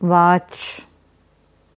watch